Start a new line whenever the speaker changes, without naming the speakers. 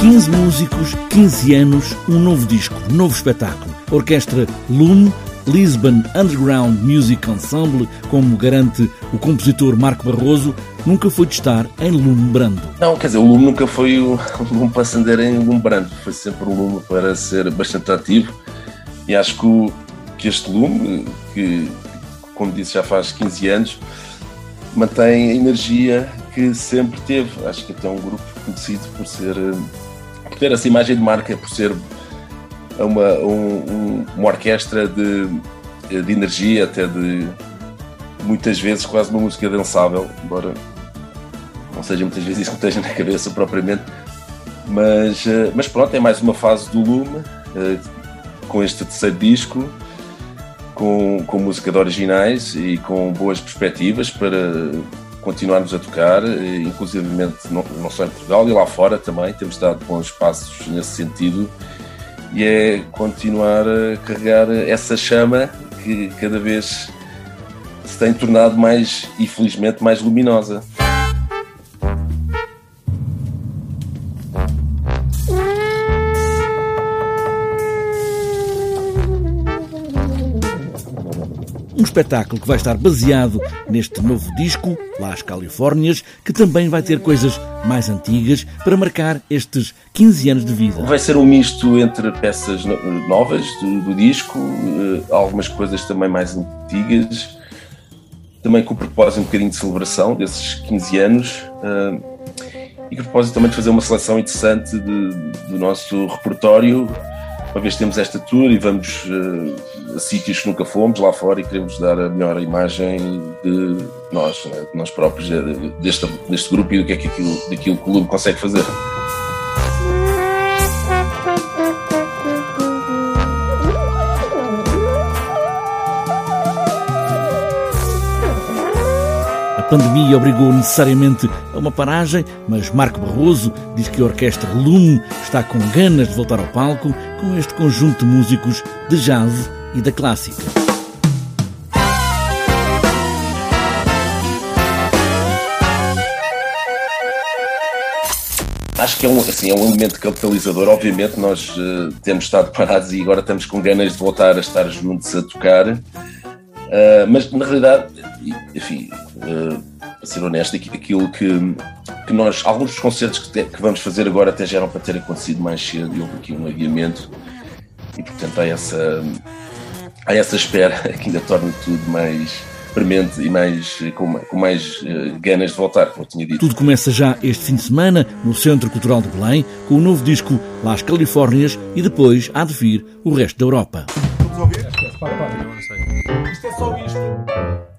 15 músicos, 15 anos, um novo disco, um novo espetáculo. Orquestra Lume, Lisbon Underground Music Ensemble, como garante o compositor Marco Barroso, nunca foi de estar em Lume Brando.
Não, quer dizer, o Lume nunca foi um Lume para acender em Lume Brando, foi sempre um Lume para ser bastante ativo e acho que, o, que este Lume, que como disse já faz 15 anos, mantém a energia que sempre teve. Acho que até é um grupo conhecido por ser por ter essa imagem de marca, por ser uma, um, uma orquestra de, de energia, até de muitas vezes quase uma música dançável, embora não seja muitas vezes isso que esteja na cabeça propriamente. Mas, eh, mas pronto, é mais uma fase do Lume, eh, com este terceiro disco, com, com música de originais e com boas perspectivas para continuarmos a tocar, eh, inclusive não, não só em Portugal e lá fora também, temos dado bons passos nesse sentido e é continuar a carregar essa chama que cada vez se tem tornado mais, infelizmente, mais luminosa.
Um espetáculo que vai estar baseado neste novo disco, Las Califórnias, que também vai ter coisas mais antigas para marcar estes 15 anos de vida.
Vai ser um misto entre peças novas do, do disco, eh, algumas coisas também mais antigas, também com o propósito um bocadinho de celebração desses 15 anos. Eh, e com o propósito também de fazer uma seleção interessante de, do nosso repertório uma vez temos esta tour e vamos uh, a sítios que nunca fomos lá fora e queremos dar a melhor imagem de nós, né, de nós próprios, deste, deste grupo e do que é que aquilo, daquilo que o clube consegue fazer.
Pandemia obrigou necessariamente a uma paragem, mas Marco Barroso diz que a Orquestra Lume está com ganas de voltar ao palco com este conjunto de músicos de jazz e da clássica.
Acho que é um, assim, é um elemento capitalizador. Obviamente, nós uh, temos estado parados e agora estamos com ganas de voltar a estar juntos a tocar. Uh, mas na realidade, enfim, uh, para ser honesto, aquilo que, que nós, alguns dos concertos que, te, que, vamos fazer agora até já eram para ter acontecido mais cedo e houve aqui um adiamento e portanto há essa, há essa espera que ainda torna tudo mais premente e mais, com, com mais uh, ganas de voltar, como eu tinha dito.
Tudo começa já este fim de semana no Centro Cultural de Belém com o novo disco Las Califórnias e depois há de vir o resto da Europa. Vamos ouvir? Isto é só isto.